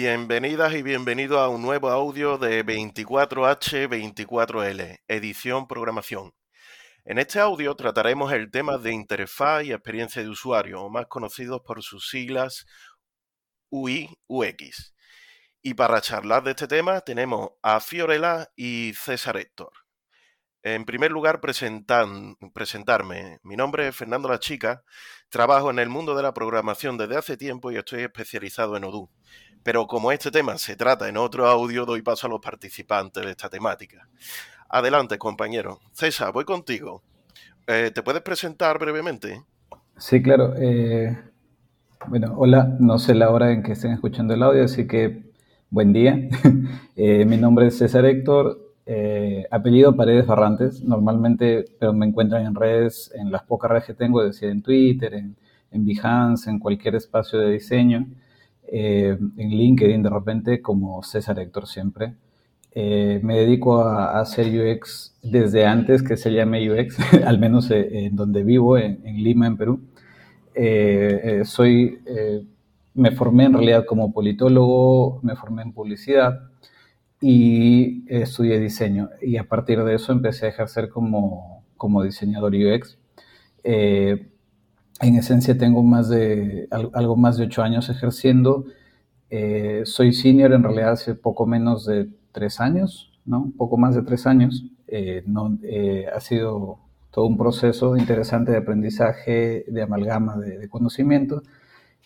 Bienvenidas y bienvenidos a un nuevo audio de 24H24L, edición programación. En este audio trataremos el tema de interfaz y experiencia de usuario, más conocidos por sus siglas UI-UX. Y para charlar de este tema tenemos a Fiorella y César Héctor. En primer lugar, presentarme. Mi nombre es Fernando La Chica, trabajo en el mundo de la programación desde hace tiempo y estoy especializado en Odoo. Pero como este tema se trata en otro audio, doy paso a los participantes de esta temática. Adelante, compañero. César, voy contigo. Eh, ¿Te puedes presentar brevemente? Sí, claro. Eh, bueno, hola. No sé la hora en que estén escuchando el audio, así que buen día. Eh, mi nombre es César Héctor. apellido Paredes Barrantes. Normalmente pero me encuentran en redes, en las pocas redes que tengo, decir, en Twitter, en, en Behance, en cualquier espacio de diseño. En LinkedIn de repente como César Héctor siempre. Eh, me dedico a, hacer UX desde antes que se llame UX, al menos eh, en donde vivo, en, Lima, en Perú. Eh, soy, me formé en realidad como politólogo, me formé en publicidad y estudié diseño. Y a partir de eso empecé a ejercer como, como diseñador UX. En esencia tengo más de, algo más de ocho años ejerciendo. soy senior en realidad hace poco menos de tres años, ¿no? Un poco más de tres años. Eh, no, eh, ha sido todo un proceso interesante de aprendizaje, de amalgama de, conocimiento.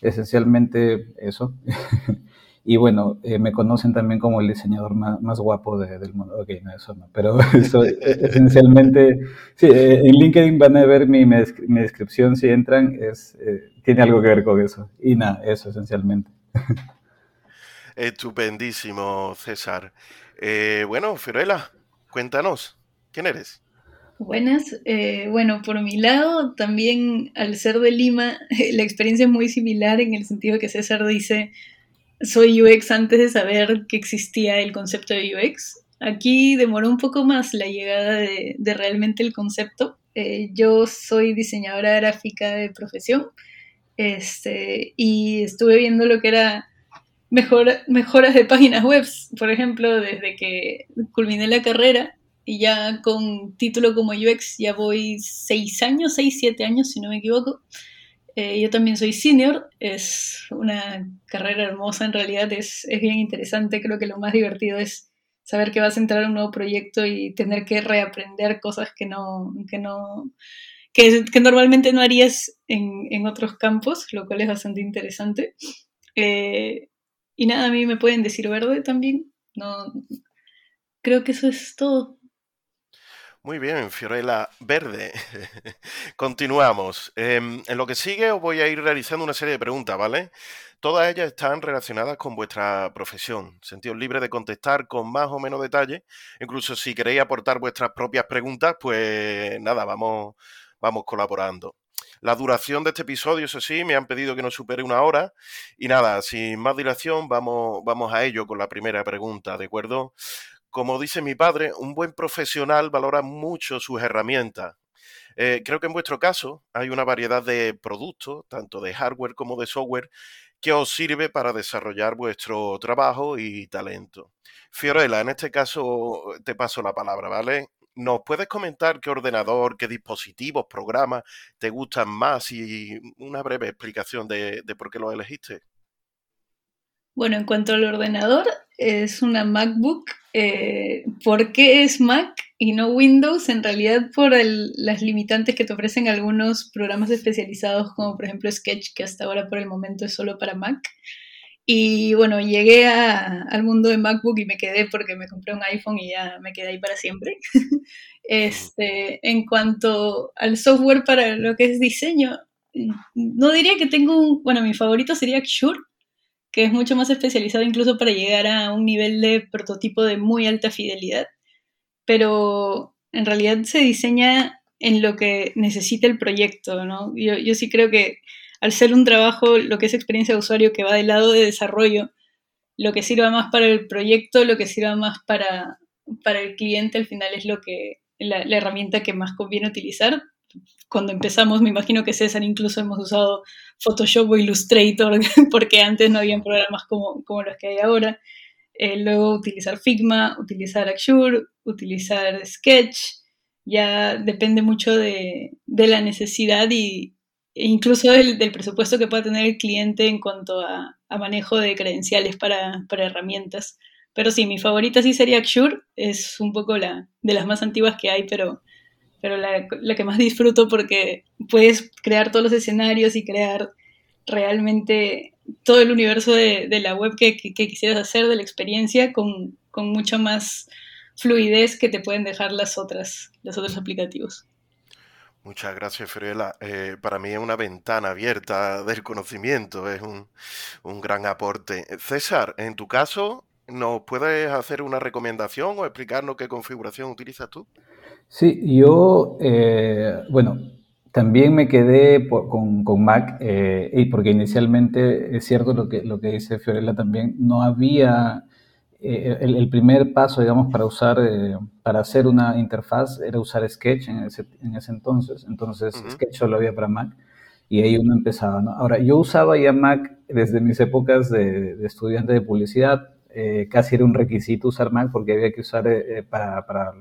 Esencialmente eso. y bueno, eh, me conocen también como el diseñador más, guapo del mundo. Ok, no, eso no. Pero eso, esencialmente, sí, en LinkedIn van a ver mi, mi descripción si entran, es, tiene algo que ver con eso. Y nada, eso esencialmente. Estupendísimo, César. Eh, bueno, Fiorella, cuéntanos, ¿quién eres? Buenas. Eh, bueno, por mi lado, también al ser de Lima, la experiencia es muy similar en el sentido que César dice, soy UX antes de saber que existía el concepto de UX. Aquí demoró un poco más la llegada de, realmente el concepto. Eh, yo soy diseñadora gráfica de profesión este, y estuve viendo lo que era mejoras de páginas web, por ejemplo, desde que culminé la carrera y ya con título como UX ya voy seis años, seis, siete años, si no me equivoco. Eh, yo también soy senior, es una carrera hermosa en realidad, es, es, bien interesante, creo que lo más divertido es saber que vas a entrar a un nuevo proyecto y tener que reaprender cosas que no, que no, que, normalmente no harías en, en, otros campos, lo cual es bastante interesante. Eh, y nada, a mí me pueden decir verde también. No, creo que eso es todo. Muy bien, Fiorella Verde. Continuamos. Em, en lo que sigue os voy a ir realizando una serie de preguntas, ¿vale? Todas ellas están relacionadas con vuestra profesión. Sentidos libre de contestar con más o menos detalle. Incluso si queréis aportar vuestras propias preguntas, pues nada, vamos, vamos colaborando. La duración de este episodio, eso sí, me han pedido que no supere una hora. Y nada, sin más dilación, vamos, vamos a ello con la primera pregunta, ¿de acuerdo? Como dice mi padre, un buen profesional valora mucho sus herramientas. Eh, creo que en vuestro caso hay una variedad de productos, tanto de hardware como de software, que os sirve para desarrollar vuestro trabajo y talento. Fiorella, en este caso te paso la palabra, ¿vale? ¿Nos puedes comentar qué ordenador, qué dispositivos, programas te gustan más y una breve explicación de, por qué lo elegiste? Bueno, en cuanto al ordenador, es una MacBook. Eh, ¿Por qué es Mac y no Windows? En realidad por las limitantes que te ofrecen algunos programas especializados como por ejemplo Sketch, que hasta ahora por el momento es solo para Mac. Y bueno, llegué al mundo de MacBook y me quedé porque me compré un iPhone y ya me quedé ahí para siempre. este, en cuanto al software para lo que es diseño, no diría que tengo un, bueno, mi favorito sería Xure, que es mucho más especializado incluso para llegar a un nivel de prototipo de muy alta fidelidad, pero en realidad se diseña en lo que necesita el proyecto, ¿no? Yo, yo sí creo que al ser un trabajo, lo que es experiencia de usuario que va del lado de desarrollo, lo que sirva más para el proyecto, lo que sirva más para, para el cliente, al final es lo que la, herramienta que más conviene utilizar. Cuando empezamos, me imagino que César incluso hemos usado Photoshop o Illustrator, porque antes no habían programas como, como los que hay ahora. Eh, luego utilizar Figma, utilizar Axure, utilizar Sketch, ya depende mucho de, la necesidad y, e incluso del, presupuesto que pueda tener el cliente en cuanto a, manejo de credenciales para, herramientas. Pero sí, mi favorita sí sería Axure, es un poco la de las más antiguas que hay, pero, pero la, que más disfruto porque puedes crear todos los escenarios y crear realmente todo el universo de, la web que, quisieras hacer, de la experiencia, con, mucho más fluidez que te pueden dejar las otras, los otros aplicativos. Muchas gracias, Fiorella. Eh, para mí es una ventana abierta del conocimiento, es un, gran aporte. César, en tu caso, ¿nos puedes hacer una recomendación o explicarnos qué configuración utilizas tú? Sí, yo, eh, bueno, también me quedé con, Mac, eh, y porque inicialmente es cierto lo que, lo que dice Fiorella también, no había eh, el, primer paso, digamos, para usar, eh, para hacer una interfaz era usar Sketch en ese, en ese entonces. Entonces, Sketch solo había para Mac y ahí uno empezaba, ¿no? Ahora, yo usaba ya Mac desde mis épocas de, estudiante de publicidad. Eh, casi era un requisito usar Mac porque había que usar para, para,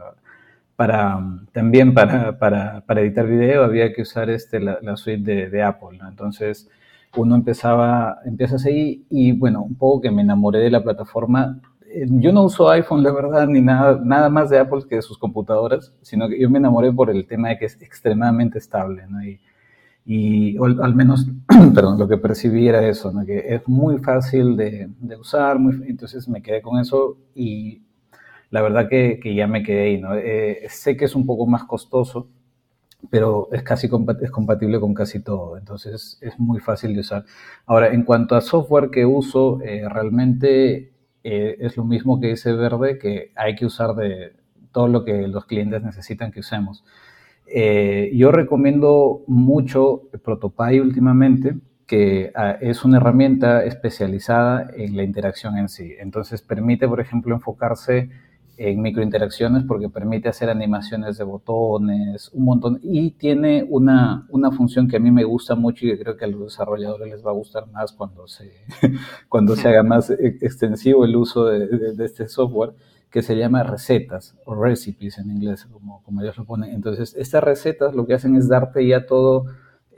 para, también para, para, para, editar video, había que usar este, la, suite de, de Apple, ¿no? Entonces, uno empezaba, empiezas ahí y bueno, un poco que me enamoré de la plataforma eh, yo no uso iPhone, la verdad, ni nada, nada más de Apple que de sus computadoras, sino que yo me enamoré por el tema de que es extremadamente estable, ¿no? Y, y al menos, perdón, lo que percibí era eso, ¿no? Que es muy fácil de, de usar, muy, entonces me quedé con eso y la verdad que, ya me quedé ahí, ¿no? Eh, sé que es un poco más costoso, pero es casi es compatible con casi todo, entonces es muy fácil de usar. Ahora, en cuanto a software que uso, eh, realmente eh, es lo mismo que dice Verde, que hay que usar de todo lo que los clientes necesitan que usemos. Eh, yo recomiendo mucho Protopy últimamente, que ah, es una herramienta especializada en la interacción en sí. Entonces permite, por ejemplo, enfocarse en microinteracciones porque permite hacer animaciones de botones, un montón, y tiene una, una, función que a mí me gusta mucho y que creo que a los desarrolladores les va a gustar más cuando se, cuando se haga más e, extensivo el uso de, este software, que se llama recetas o recipes en inglés, como, como ellos lo ponen. Entonces, estas recetas lo que hacen es darte ya todo,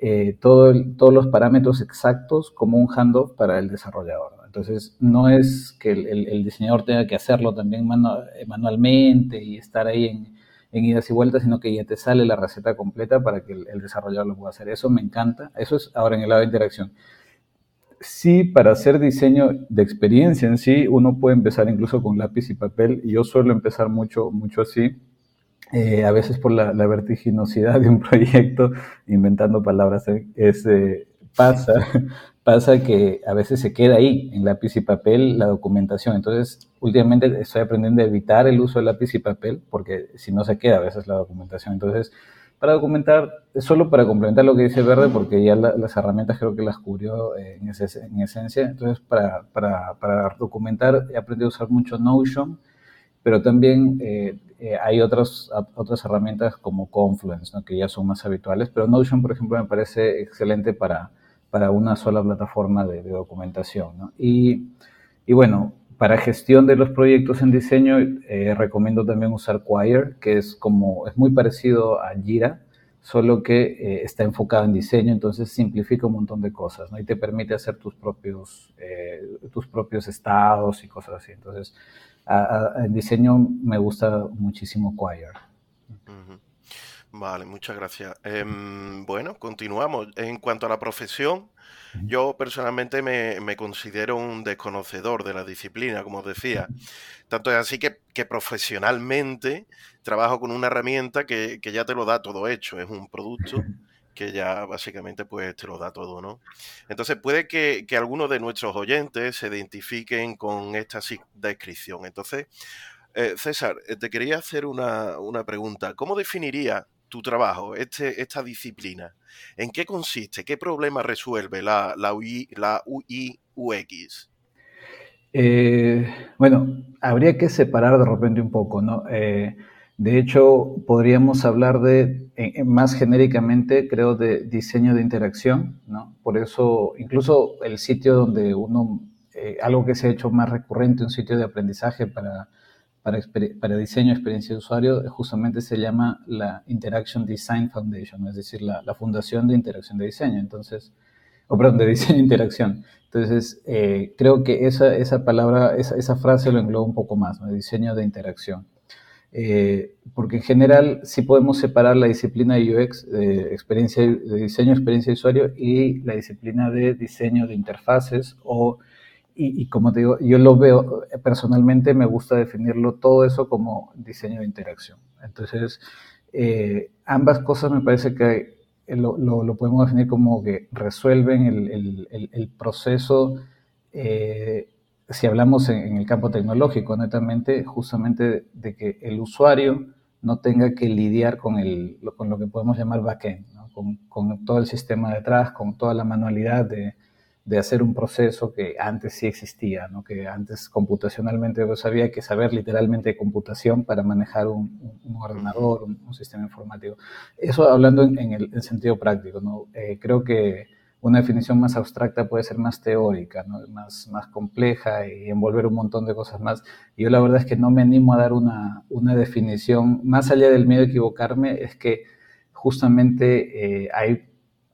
eh, todo todos los parámetros exactos como un handoff para el desarrollador. Entonces, no es que el, diseñador tenga que hacerlo también manualmente y estar ahí en, idas y vueltas, sino que ya te sale la receta completa para que el, desarrollador lo pueda hacer. Eso me encanta. Eso es ahora en el lado de interacción. Sí, para hacer diseño de experiencia en sí, uno puede empezar incluso con lápiz y papel. Yo suelo empezar mucho, mucho así. Eh, a veces por la, vertiginosidad de un proyecto, inventando palabras, eh, es, eh, pasa, pasa que a veces se queda ahí, en lápiz y papel, la documentación. Entonces, últimamente estoy aprendiendo a evitar el uso de lápiz y papel, porque si no se queda a veces la documentación. Entonces, para documentar, solo para complementar lo que dice Verde, porque ya las herramientas creo que las cubrió eh, en, en, esencia. Entonces, para, para, para, documentar, he aprendido a usar mucho Notion, pero también eh, eh, hay otras, otras herramientas como Confluence, ¿no? que ya son más habituales. Pero Notion, por ejemplo, me parece excelente para para una sola plataforma de, documentación. ¿no? Y, y, bueno, para gestión de los proyectos en diseño, eh, recomiendo también usar Quire, que es como, es muy parecido a Jira, solo que eh, está enfocado en diseño, entonces simplifica un montón de cosas, ¿no? Y te permite hacer tus propios, eh, tus propios estados y cosas así. Entonces, en diseño me gusta muchísimo Quire. Vale, muchas gracias. Em, bueno, continuamos. En cuanto a la profesión, yo personalmente me, considero un desconocedor de la disciplina, como os decía. Tanto es así que, profesionalmente trabajo con una herramienta que, ya te lo da todo hecho. Es un producto que ya básicamente pues te lo da todo, ¿no? Entonces puede que, algunos de nuestros oyentes se identifiquen con esta descripción. Entonces, eh, César, eh, te quería hacer una, una pregunta. ¿Cómo definiría tu trabajo, este, esta disciplina? ¿En qué consiste? ¿Qué problema resuelve la, la, UI, UX? Eh, bueno, habría que separar de repente un poco, ¿no? Eh, De hecho, podríamos hablar de, más genéricamente, creo, de diseño de interacción, ¿no? Por eso, incluso el sitio donde uno, eh, algo que se ha hecho más recurrente, un sitio de aprendizaje para, para, diseño experiencia de usuario, justamente se llama la Interaction Design Foundation, es decir, la, Fundación de Interacción de Diseño. Entonces, o perdón, de diseño e interacción. Entonces, eh, creo que esa, esa palabra, esa, frase lo engloba un poco más, ¿no? diseño de interacción. Eh, porque en general sí podemos separar la disciplina de UX, de, experiencia, de diseño, experiencia de usuario, y la disciplina de diseño de interfaces o y, como te digo, yo lo veo personalmente, me gusta definirlo todo eso como diseño de interacción. Entonces, eh, ambas cosas me parece que lo, lo, podemos definir como que resuelven el, el, proceso eh, si hablamos en, el campo tecnológico, netamente, justamente de, que el usuario no tenga que lidiar con, el, con lo que podemos llamar backend, con, con, todo el sistema detrás, con toda la manualidad de, de hacer un proceso que antes sí existía, ¿no? que antes computacionalmente pues, había que saber literalmente computación para manejar un, un ordenador, un, sistema informático. Eso hablando en, el sentido práctico, ¿no? Eh, creo que una definición más abstracta puede ser más teórica, más, más compleja y envolver un montón de cosas más. yo la verdad es que no me animo a dar una, una definición, más allá del miedo a equivocarme, es que justamente eh, hay,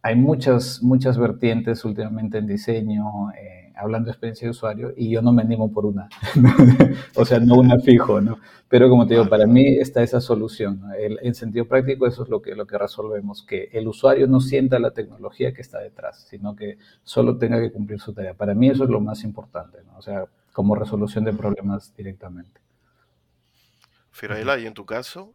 hay muchas, muchas vertientes últimamente en diseño. Eh, hablando de experiencia de usuario, y yo no me animo por una, o sea, no una fijo, ¿no? Pero como te digo, para mí está esa solución. en sentido práctico, eso es lo que, lo que resolvemos, que el usuario no sienta la tecnología que está detrás, sino que solo tenga que cumplir su tarea. Para mí eso es lo más importante, ¿no? O sea, como resolución de problemas directamente. Firaela, ¿y en tu caso?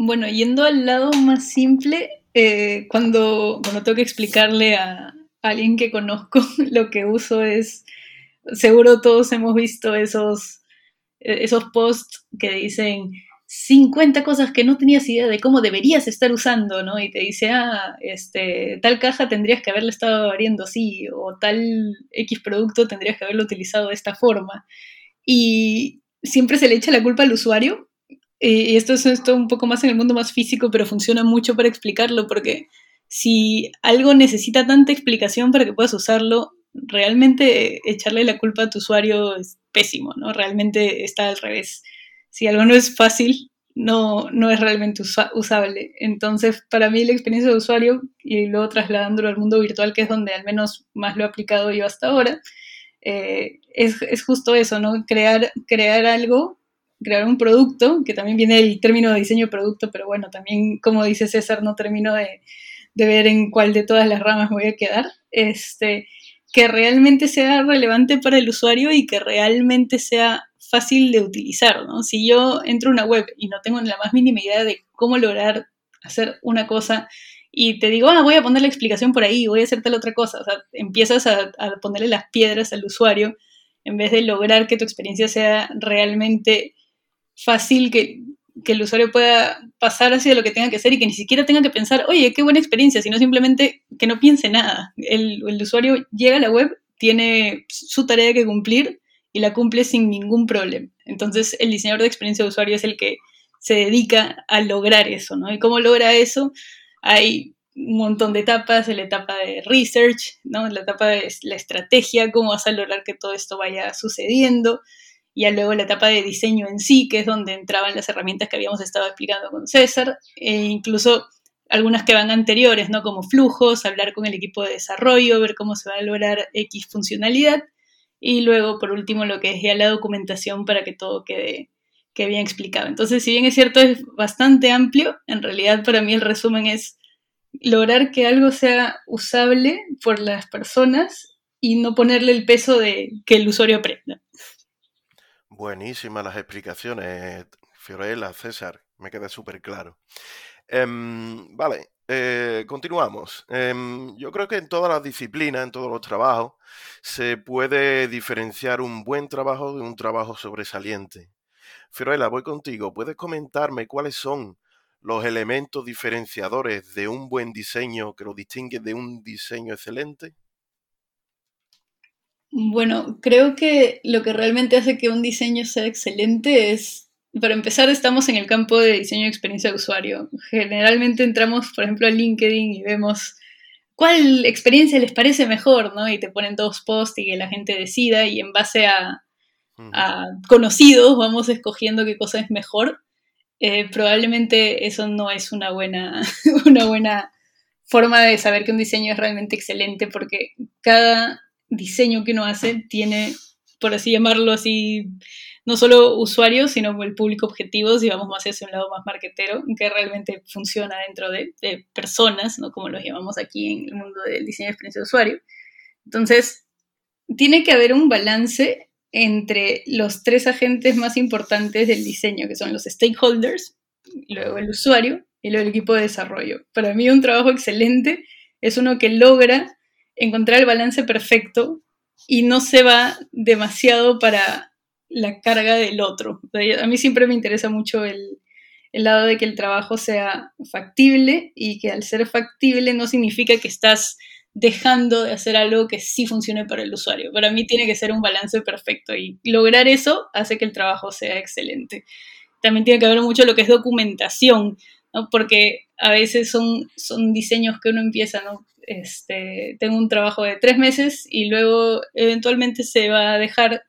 Bueno, yendo al lado más simple, eh, cuando, cuando tengo que explicarle a, alguien que conozco, lo que uso es, seguro todos hemos visto esos, esos posts que dicen 50 cosas que no tenías idea de cómo deberías estar usando, ¿no? Y te dice, ah, este, tal caja tendrías que haberla estado abriendo así, o tal X producto tendrías que haberlo utilizado de esta forma. Y siempre se le echa la culpa al usuario. Y esto es esto un poco más en el mundo más físico, pero funciona mucho para explicarlo, porque si algo necesita tanta explicación para que puedas usarlo, realmente echarle la culpa a tu usuario es pésimo, ¿no? Realmente está al revés. Si algo no es fácil, no, no es realmente usable. Entonces, para mí la experiencia de usuario, y luego trasladándolo al mundo virtual, que es donde al menos más lo he aplicado yo hasta ahora, eh, es, es, justo eso, ¿no? Crear, crear algo, crear un producto, que también viene el término de diseño de producto, pero bueno, también, como dice César, no termino de, de ver en cuál de todas las ramas voy a quedar, este, que realmente sea relevante para el usuario y que realmente sea fácil de utilizar, ¿no? Si yo entro a una web y no tengo la más mínima idea de cómo lograr hacer una cosa y te digo, ah, voy a poner la explicación por ahí, voy a hacer tal otra cosa, o sea, empiezas a ponerle las piedras al usuario en vez de lograr que tu experiencia sea realmente fácil, que que el usuario pueda pasar hacia lo que tenga que hacer y que ni siquiera tenga que pensar, oye, qué buena experiencia, sino simplemente que no piense nada. El, usuario llega a la web, tiene su tarea que cumplir y la cumple sin ningún problema. Entonces, el diseñador de experiencia de usuario es el que se dedica a lograr eso, ¿no? ¿Y cómo logra eso? Hay un montón de etapas, la etapa de research, ¿no? La etapa de la estrategia, cómo vas a lograr que todo esto vaya sucediendo, y luego la etapa de diseño en sí, que es donde entraban las herramientas que habíamos estado explicando con César, e incluso algunas que van anteriores, ¿no? Como flujos, hablar con el equipo de desarrollo, ver cómo se va a lograr X funcionalidad, y luego, por último, lo que es ya la documentación para que todo quede, quede bien explicado. Entonces, si bien es cierto, es bastante amplio, en realidad para mí el resumen es lograr que algo sea usable por las personas y no ponerle el peso de que el usuario aprenda. Buenísimas las explicaciones, Fiorella, César, me queda súper claro. Em, vale, eh, continuamos. Em, yo creo que en todas las disciplinas, en todos los trabajos, se puede diferenciar un buen trabajo de un trabajo sobresaliente. Fiorella, voy contigo. ¿Puedes comentarme cuáles son los elementos diferenciadores de un buen diseño que lo distingue de un diseño excelente? Bueno, creo que lo que realmente hace que un diseño sea excelente es para empezar, estamos en el campo de diseño de experiencia de usuario. Generalmente entramos, por ejemplo, a LinkedIn y vemos cuál experiencia les parece mejor, ¿no? Y te ponen dos posts y que la gente decida y en base a, conocidos vamos escogiendo qué cosa es mejor. Eh, probablemente eso no es una buena, una buena forma de saber que un diseño es realmente excelente porque cada diseño que uno hace tiene, por así llamarlo así, no solo usuarios, sino el público objetivo, si vamos más hacia un lado más marketero, que realmente funciona dentro de, personas, ¿no? como los llamamos aquí en el mundo del diseño de experiencia de usuario. Entonces, tiene que haber un balance entre los tres agentes más importantes del diseño, que son los stakeholders, luego el usuario y luego el equipo de desarrollo. Para mí un trabajo excelente es uno que logra encontrar el balance perfecto y no se va demasiado para la carga del otro. A mí siempre me interesa mucho el, lado de que el trabajo sea factible y que al ser factible no significa que estás dejando de hacer algo que sí funcione para el usuario. Para mí tiene que ser un balance perfecto y lograr eso hace que el trabajo sea excelente. También tiene que haber mucho lo que es documentación, porque a veces son, son diseños que uno empieza, ¿no? Este, tengo un trabajo de tres meses y luego eventualmente se va a dejar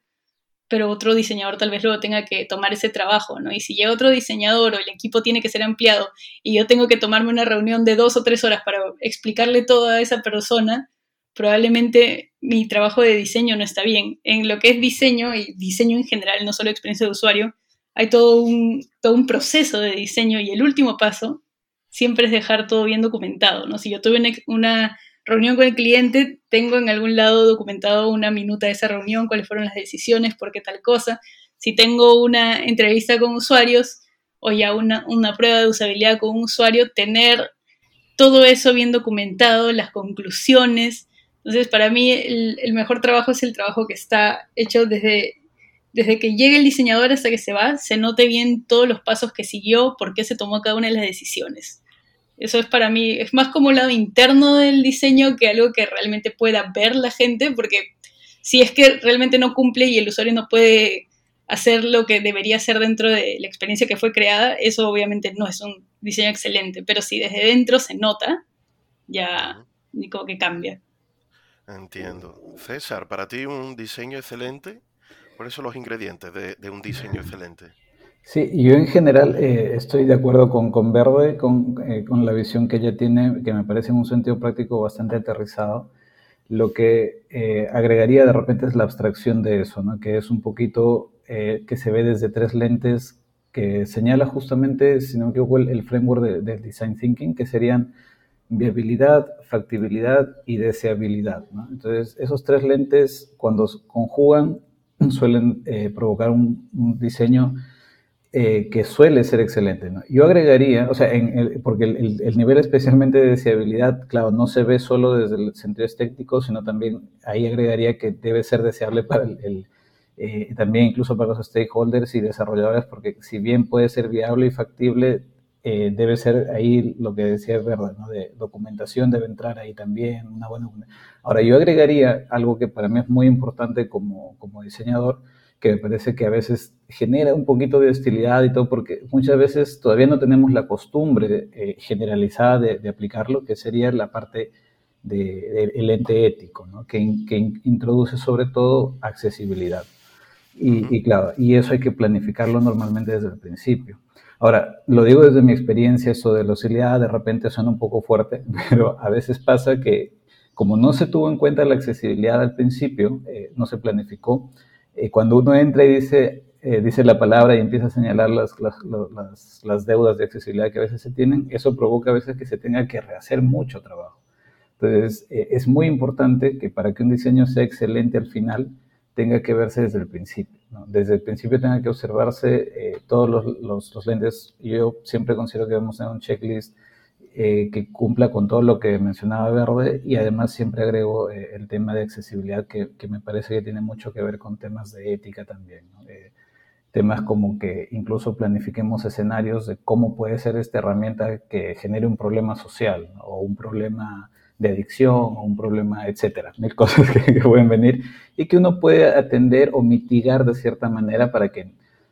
pero otro diseñador tal vez luego tenga que tomar ese trabajo, ¿no? Y si llega otro diseñador o el equipo tiene que ser ampliado y yo tengo que tomarme una reunión de dos o tres horas para explicarle todo a esa persona, probablemente mi trabajo de diseño no está bien. En lo que es diseño y diseño en general, no solo experiencia de usuario, hay todo un, todo un proceso de diseño y el último paso siempre es dejar todo bien documentado, ¿no? Si yo tuve una reunión con el cliente, tengo en algún lado documentado una minuta de esa reunión, cuáles fueron las decisiones, por qué tal cosa. Si tengo una entrevista con usuarios o ya una, prueba de usabilidad con un usuario, tener todo eso bien documentado, las conclusiones. Entonces, para mí el, mejor trabajo es el trabajo que está hecho desde, desde que llega el diseñador hasta que se va, se note bien todos los pasos que siguió, por qué se tomó cada una de las decisiones. Eso es para mí, es más como un lado interno del diseño que algo que realmente pueda ver la gente, porque si es que realmente no cumple y el usuario no puede hacer lo que debería hacer dentro de la experiencia que fue creada, eso obviamente no es un diseño excelente, pero si desde dentro se nota, ya como que cambia. Entiendo. César, para ti un diseño excelente, ¿cuáles son los ingredientes de un diseño excelente? Sí, yo en general eh, estoy de acuerdo con, con Verde, con, eh, con, la visión que ella tiene, que me parece en un sentido práctico bastante aterrizado. Lo que eh, agregaría de repente es la abstracción de eso, ¿no? que es un poquito que se ve desde tres lentes que señala justamente, si no me equivoco, el, framework del de Design Thinking, que serían viabilidad, factibilidad y deseabilidad. ¿no? Entonces, esos tres lentes, cuando conjugan, suelen provocar un, diseño eh, que suele ser excelente. Yo agregaría, o sea, porque el, nivel especialmente de deseabilidad, claro, no se ve solo desde el sentido estético, sino también ahí agregaría que debe ser deseable para el, eh, también incluso para los stakeholders y desarrolladores, porque si bien puede ser viable y factible, eh, debe ser ahí lo que decía es verdad, ¿no? de documentación debe entrar ahí también, una buena... Ahora, yo agregaría algo que para mí es muy importante como, como diseñador, que me parece que a veces genera un poquito de hostilidad y todo, porque muchas veces todavía no tenemos la costumbre eh, generalizada de, aplicarlo, que sería la parte del ente ético, ¿no? que, introduce sobre todo accesibilidad. Y, claro, y eso hay que planificarlo normalmente desde el principio. Ahora, lo digo desde mi experiencia, eso de la hostilidad de repente suena un poco fuerte, pero a veces pasa que como no se tuvo en cuenta la accesibilidad al principio, eh, no se planificó, eh, cuando uno entra y dice, eh, dice la palabra y empieza a señalar las, las, las, deudas de accesibilidad que a veces se tienen, eso provoca a veces que se tenga que rehacer mucho trabajo. Entonces, eh, es muy importante que para que un diseño sea excelente al final, tenga que verse desde el principio. Desde el principio tenga que observarse todos los, los, los, lentes. Yo siempre considero que debemos tener un checklist eh, que cumpla con todo lo que mencionaba Verde y además siempre agrego eh, el tema de accesibilidad que, me parece que tiene mucho que ver con temas de ética también. Eh, temas como que incluso planifiquemos escenarios de cómo puede ser esta herramienta que genere un problema social o un problema de adicción o un problema, etcétera, mil cosas que, pueden venir y que uno puede atender o mitigar de cierta manera para que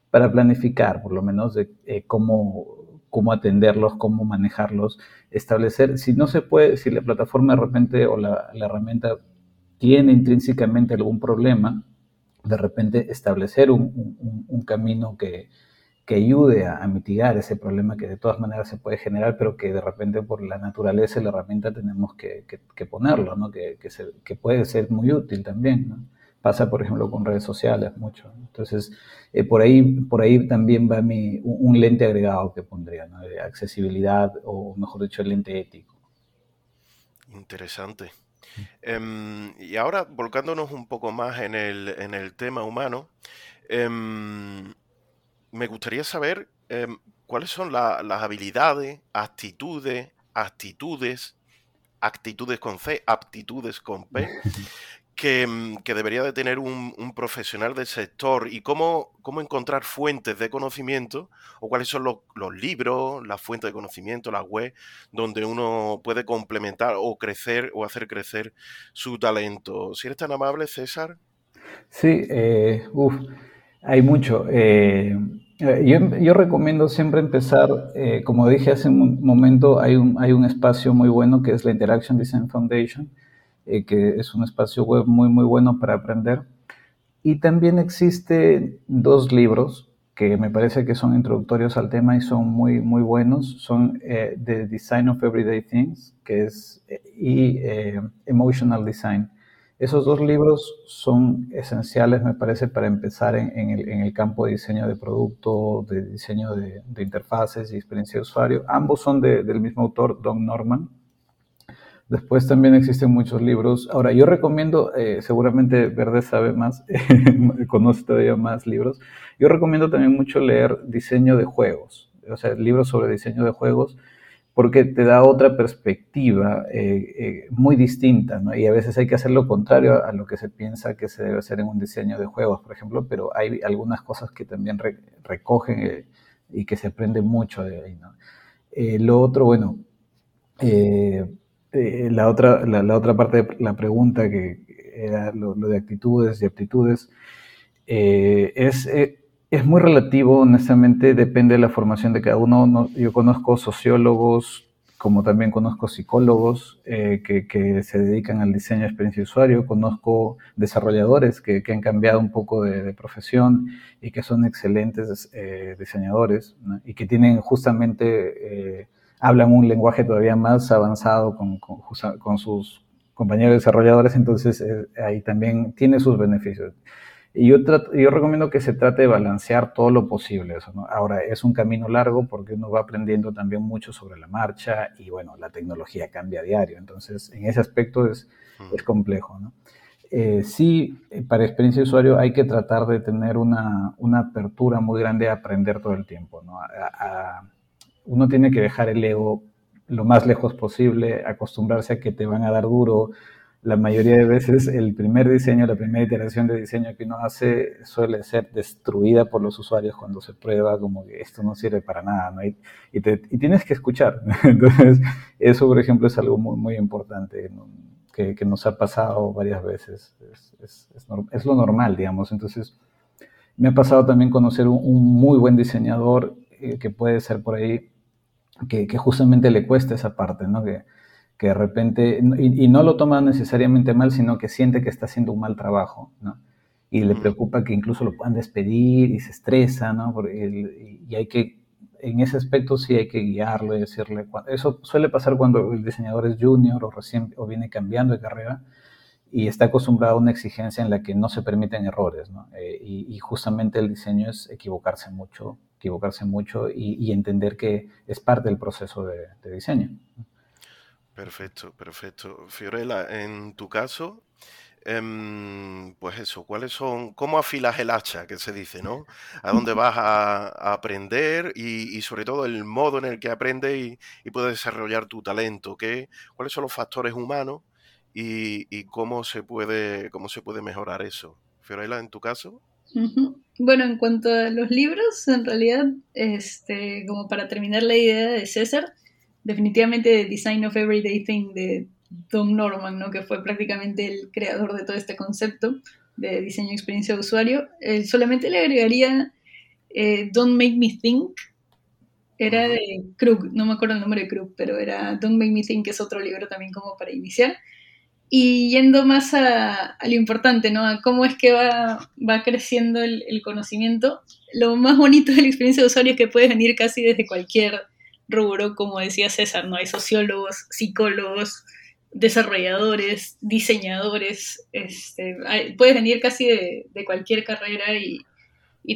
para planificar, por lo menos, de eh, cómo, cómo atenderlos, cómo manejarlos, establecer, si no se puede, si la plataforma de repente o la, herramienta tiene intrínsecamente algún problema, de repente establecer un camino que, que ayude a, mitigar ese problema que de todas maneras se puede generar, pero que de repente por la naturaleza de la herramienta tenemos que, ponerlo, ¿no? que, que, puede ser muy útil también. Pasa, por ejemplo, con redes sociales mucho. Entonces, eh, por, ahí, por ahí también va mi, un, lente agregado que pondría, ¿no? accesibilidad o, mejor dicho, el lente ético. Interesante. Em, y ahora, volcándonos un poco más en el, en el tema humano, em, me gustaría saber em, cuáles son las habilidades, actitudes, actitudes, actitudes con C, aptitudes con P, em, que, debería de tener un, profesional del sector y cómo, cómo, encontrar fuentes de conocimiento o cuáles son los, los, libros, las fuentes de conocimiento, las web, donde uno puede complementar o crecer o hacer crecer su talento. Si eres tan amable, César. Sí, eh, uff hay mucho. Eh, yo, recomiendo siempre empezar, eh, como dije hace un momento, hay un, hay un espacio muy bueno que es la Interaction Design Foundation, eh, que es un espacio web muy, muy bueno para aprender. Y también existen dos libros que me parece que son introductorios al tema y son muy, muy buenos. Son The Design of Everyday Things, que es, y Emotional Design. Esos dos libros son esenciales, me parece, para empezar en, el, campo de diseño de producto, de diseño de, interfaces y experiencia de usuario. Ambos son del mismo autor, Don Norman. Después también existen muchos libros. Ahora, yo recomiendo, eh, seguramente Verde sabe más, conoce todavía más libros. Yo recomiendo también mucho leer diseño de juegos, o sea, libros sobre diseño de juegos porque te da otra perspectiva eh, eh, muy distinta, ¿no? Y a veces hay que hacer lo contrario a lo que se piensa que se debe hacer en un diseño de juegos, por ejemplo, pero hay algunas cosas que también recogen eh, y que se aprende mucho de ahí, lo otro, bueno, la, otra, la, otra parte de la pregunta que era lo de actitudes y aptitudes, es es muy relativo, honestamente, depende de la formación de cada uno. yo conozco sociólogos, como también conozco psicólogos eh, que, se dedican al diseño de experiencia de usuario, conozco desarrolladores que, han cambiado un poco de, profesión y que son excelentes eh, diseñadores y que tienen justamente, eh, hablan un lenguaje todavía más avanzado con, con sus compañeros desarrolladores, entonces ahí también tiene sus beneficios. Y yo, yo recomiendo que se trate de balancear todo lo posible. Eso, Ahora, es un camino largo porque uno va aprendiendo también mucho sobre la marcha y bueno, la tecnología cambia a diario. Entonces, en ese aspecto es, es complejo. ¿no? Eh, sí, eh, para experiencia de usuario hay que tratar de tener una, una apertura muy grande a aprender todo el tiempo. ¿no? uno tiene que dejar el ego lo más lejos posible, acostumbrarse a que te van a dar duro, la mayoría de veces el primer diseño, la primera iteración de diseño que uno hace suele ser destruida por los usuarios cuando se prueba como que esto no sirve para nada, ¿no? y, tienes que escuchar. Entonces, eso, por ejemplo, es algo muy, importante que, nos ha pasado varias veces. Es, es, lo normal, digamos. Entonces, me ha pasado también conocer un, muy buen diseñador eh, que puede ser por ahí, que, que justamente le cuesta esa parte, ¿no? Que, que de repente, y, no lo toma necesariamente mal, sino que siente que está haciendo un mal trabajo, ¿no? Y le preocupa que incluso lo puedan despedir y se estresa, ¿no? y hay que, en ese aspecto sí hay que guiarlo y decirle, eso suele pasar cuando el diseñador es junior o recién, o viene cambiando de carrera y está acostumbrado a una exigencia en la que no se permiten errores, ¿no? Eh, y, justamente el diseño es equivocarse mucho, equivocarse mucho y, entender que es parte del proceso de, de diseño. Perfecto, perfecto. Fiorella, en tu caso, em, pues eso, ¿cuáles son, cómo afilas el hacha, que se dice, ¿no? ¿A dónde vas a, aprender y, sobre todo el modo en el que aprendes y, puedes desarrollar tu talento? ¿Qué, ¿Cuáles son los factores humanos y, cómo, se puede, cómo se puede mejorar eso? Fiorella, en tu caso. Bueno, en cuanto a los libros, en realidad, este, como para terminar la idea de César, definitivamente The Design of Everyday Thing de Tom Norman, ¿no? que fue prácticamente el creador de todo este concepto de diseño y experiencia de usuario. Eh, solamente le agregaría eh, Don't Make Me Think. Era de Krug, no me acuerdo el nombre de Krug, pero era Don't Make Me Think, que es otro libro también como para iniciar. Y yendo más a, lo importante, ¿no? A cómo es que va, va creciendo el, el, conocimiento. Lo más bonito de la experiencia de usuario es que puedes venir casi desde cualquier rubro, como decía César, ¿no? Hay sociólogos, psicólogos, desarrolladores, diseñadores, este, puedes venir casi de, cualquier carrera y,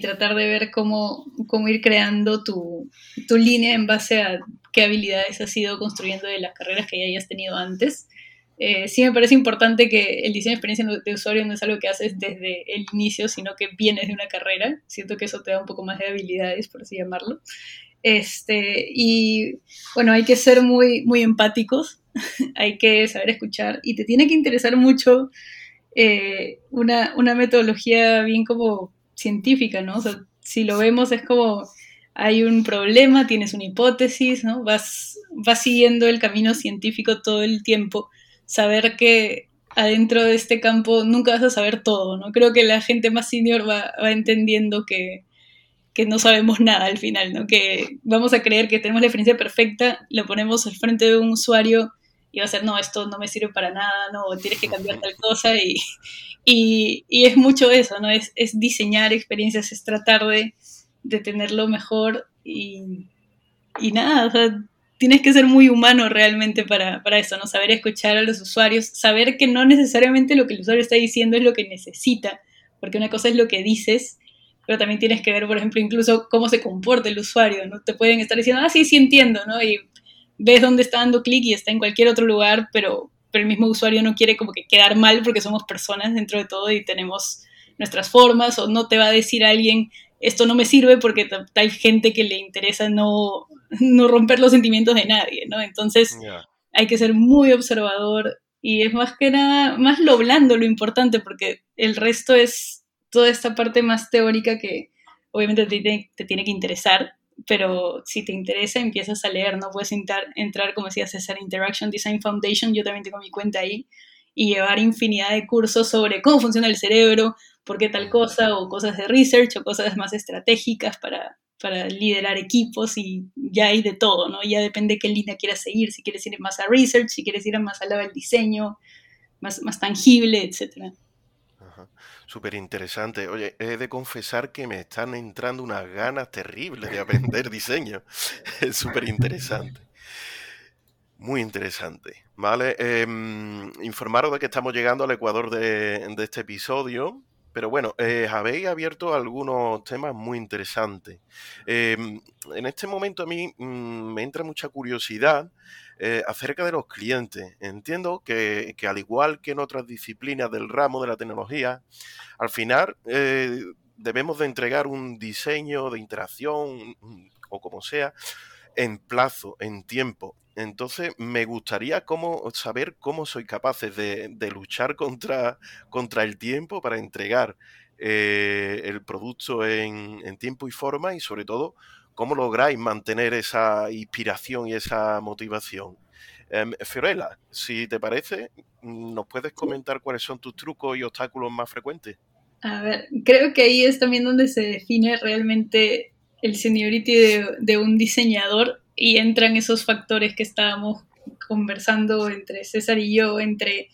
tratar de ver cómo, cómo ir creando tu, línea en base a qué habilidades has ido construyendo de las carreras que ya hayas tenido antes. Eh, sí me parece importante que el diseño de experiencia de usuario no es algo que haces desde el inicio, sino que vienes de una carrera. Siento que eso te da un poco más de habilidades, por así llamarlo. Este, y bueno, hay que ser muy, muy empáticos, hay que saber escuchar y te tiene que interesar mucho eh, una, una, metodología bien como científica, ¿no? O sea, si lo vemos es como hay un problema, tienes una hipótesis, ¿no? Vas, vas siguiendo el camino científico todo el tiempo, saber que adentro de este campo nunca vas a saber todo, ¿no? Creo que la gente más senior va, va entendiendo que que no sabemos nada al final, ¿no? Que vamos a creer que tenemos la experiencia perfecta, lo ponemos al frente de un usuario y va a ser, no, esto no me sirve para nada, no, tienes que cambiar tal cosa y, y, y es mucho eso, ¿no? Es, es, diseñar experiencias, es tratar de, de tenerlo mejor y, y nada, o sea, tienes que ser muy humano realmente para, para eso, ¿no? Saber escuchar a los usuarios, saber que no necesariamente lo que el usuario está diciendo es lo que necesita, porque una cosa es lo que dices pero también tienes que ver, por ejemplo, incluso cómo se comporta el usuario, ¿no? Te pueden estar diciendo, ah, sí, sí entiendo, ¿no? Y ves dónde está dando clic y está en cualquier otro lugar, pero, pero el mismo usuario no quiere como que quedar mal porque somos personas dentro de todo y tenemos nuestras formas, o no te va a decir alguien, esto no me sirve porque hay gente que le interesa no, no romper los sentimientos de nadie, ¿no? Entonces hay que ser muy observador y es más que nada, más lo blando lo importante porque el resto es toda esta parte más teórica que obviamente te, tiene que interesar, pero si te interesa empiezas a leer, no puedes entrar, entrar como decía César, Interaction Design Foundation, yo también tengo mi cuenta ahí, y llevar infinidad de cursos sobre cómo funciona el cerebro, por qué tal cosa, o cosas de research, o cosas más estratégicas para, para liderar equipos, y ya hay de todo, ¿no? Ya depende qué línea quieras seguir, si quieres ir más a research, si quieres ir más al lado del diseño, más, más tangible, etcétera. Súper interesante. Oye, he de confesar que me están entrando unas ganas terribles de aprender diseño. Es súper interesante. Muy interesante. Vale, em, informaros de que estamos llegando al ecuador de, este episodio. Pero bueno, eh, habéis abierto algunos temas muy interesantes. Em, en este momento a mí mm, me entra mucha curiosidad eh, acerca de los clientes. Entiendo que, al igual que en otras disciplinas del ramo de la tecnología, al final eh, debemos de entregar un diseño de interacción o como sea en plazo, en tiempo. Entonces, me gustaría saber cómo soy capaces de, luchar contra, contra, el tiempo para entregar eh, el producto en, en, tiempo y forma y sobre todo ¿Cómo lográis mantener esa inspiración y esa motivación? Eh, Fiorella, si te parece, ¿nos puedes comentar cuáles son tus trucos y obstáculos más frecuentes? A ver, creo que ahí es también donde se define realmente el seniority de, de un diseñador y entran esos factores que estábamos conversando entre César y yo, entre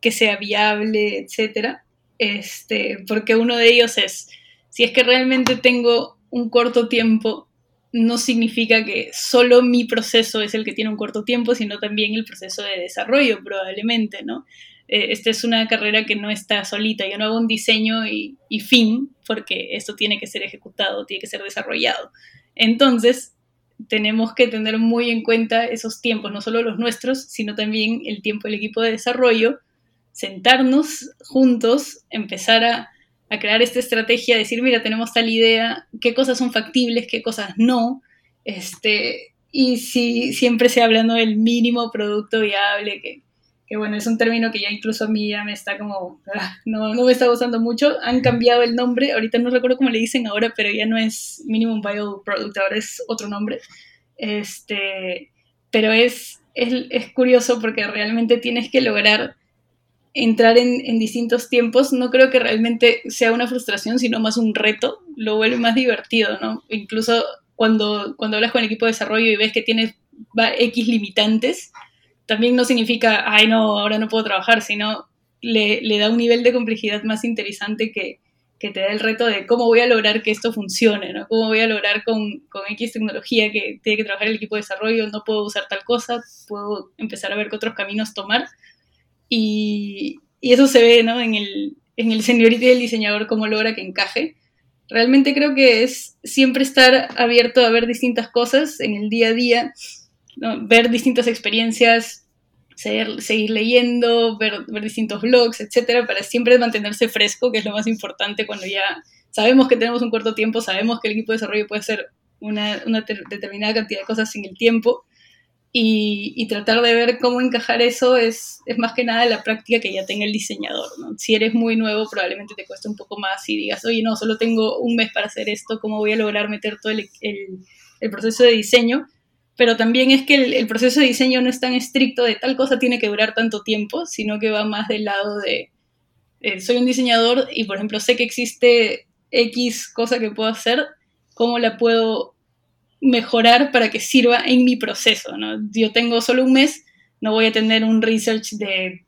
que sea viable, etcétera. Este, porque uno de ellos es, si es que realmente tengo un corto tiempo no significa que solo mi proceso es el que tiene un corto tiempo, sino también el proceso de desarrollo probablemente, ¿no? Eh, esta es una carrera que no está solita, yo no hago un diseño y, fin, porque esto tiene que ser ejecutado, tiene que ser desarrollado. Entonces, tenemos que tener muy en cuenta esos tiempos, no solo los nuestros, sino también el tiempo del equipo de desarrollo, sentarnos juntos, empezar a a crear esta estrategia, decir, mira, tenemos tal idea, qué cosas son factibles, qué cosas no, este, y si siempre se hablando del mínimo producto viable, que, que, bueno, es un término que ya incluso a mí ya me está como, ah, no, no me está gustando mucho, han cambiado el nombre, ahorita no recuerdo cómo le dicen ahora, pero ya no es minimum viable product, ahora es otro nombre, este, pero es, es, es curioso porque realmente tienes que lograr entrar en, distintos tiempos, no creo que realmente sea una frustración, sino más un reto, lo vuelve más divertido, ¿no? Incluso cuando, cuando hablas con el equipo de desarrollo y ves que tienes X limitantes, también no significa, ay, no, ahora no puedo trabajar, sino le, le da un nivel de complejidad más interesante que, que te da el reto de cómo voy a lograr que esto funcione, ¿no? Cómo voy a lograr con, con, X tecnología que tiene que trabajar el equipo de desarrollo, no puedo usar tal cosa, puedo empezar a ver qué otros caminos tomar. Y, y eso se ve, ¿no? En el, en el seniority del diseñador, cómo logra que encaje. Realmente creo que es siempre estar abierto a ver distintas cosas en el día a día, ver distintas experiencias, seguir leyendo, ver, distintos blogs, etcétera, para siempre mantenerse fresco, que es lo más importante cuando ya sabemos que tenemos un corto tiempo, sabemos que el equipo de desarrollo puede hacer una, una determinada cantidad de cosas en el tiempo. Y, tratar de ver cómo encajar eso es, es, más que nada la práctica que ya tenga el diseñador. ¿no? Si eres muy nuevo, probablemente te cueste un poco más y digas, oye, no, solo tengo un mes para hacer esto, ¿cómo voy a lograr meter todo el, el, el proceso de diseño? pero también es que el, proceso de diseño no es tan estricto de tal cosa tiene que durar tanto tiempo, sino que va más del lado de, eh, soy un diseñador y por ejemplo sé que existe X cosa que puedo hacer, ¿cómo la puedo mejorar para que sirva en mi proceso? ¿no? Yo tengo solo un mes, no voy a tener un research de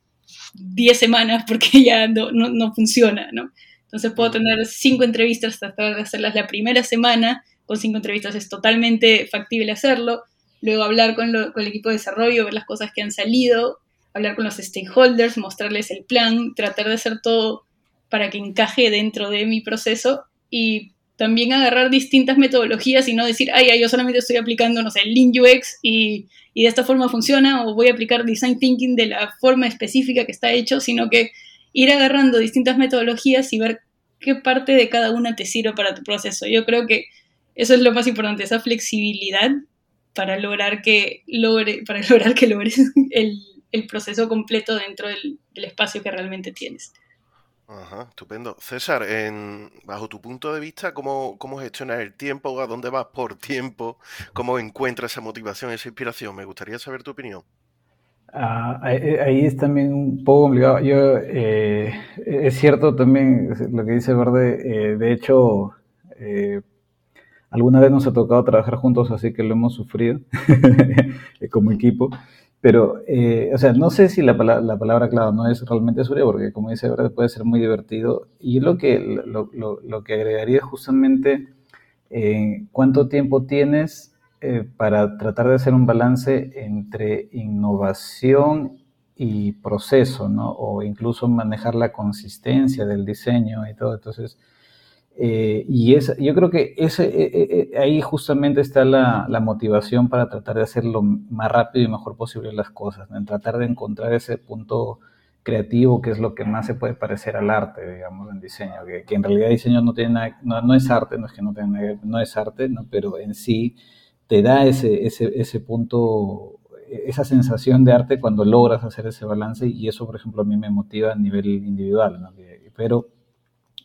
10 semanas porque ya no, no, funciona, ¿no? Entonces puedo tener cinco entrevistas, tratar de hacerlas la primera semana, con cinco entrevistas es totalmente factible hacerlo luego hablar con, el equipo de desarrollo, ver las cosas que han salido, hablar con los stakeholders, mostrarles el plan, tratar de hacer todo para que encaje dentro de mi proceso y también agarrar distintas metodologías y no decir, ay, yo solamente estoy aplicando, no sé, Lean UX y, y de esta forma funciona o voy a aplicar Design Thinking de la forma específica que está hecho, sino que ir agarrando distintas metodologías y ver qué parte de cada una te sirve para tu proceso. Yo creo que eso es lo más importante, esa flexibilidad para lograr que, logre, para lograr que logres el, el proceso completo dentro del, del, espacio que realmente tienes. Ajá, estupendo. César, bajo tu punto de vista, ¿cómo, ¿cómo gestionas el tiempo? ¿A dónde vas por tiempo? ¿Cómo encuentras esa motivación, esa inspiración? Me gustaría saber tu opinión. Ah, ahí es también un poco complicado. Yo, eh, es cierto también lo que dice Verde. Eh, de hecho, eh, Alguna vez nos ha tocado trabajar juntos, así que lo hemos sufrido como equipo. Pero, eh, o sea, no sé si la, la, palabra clave no es realmente sufrido, porque como dice, ¿verdad? puede ser muy divertido. Y lo que, lo, lo, lo que agregaría es justamente eh, cuánto tiempo tienes eh, para tratar de hacer un balance entre innovación y proceso, ¿no? O incluso manejar la consistencia del diseño y todo. Entonces, eh, y es, yo creo que ese, eh, eh, ahí justamente está la, la, motivación para tratar de hacer lo más rápido y mejor posible las cosas, en tratar de encontrar ese punto creativo que es lo que más se puede parecer al arte, digamos, en diseño, que, que en realidad diseño no, tiene no, no, es arte, no es que no, tenga, no es arte, ¿no? pero en sí te da ese, ese, ese punto, esa sensación de arte cuando logras hacer ese balance y eso, por ejemplo, a mí me motiva a nivel individual, pero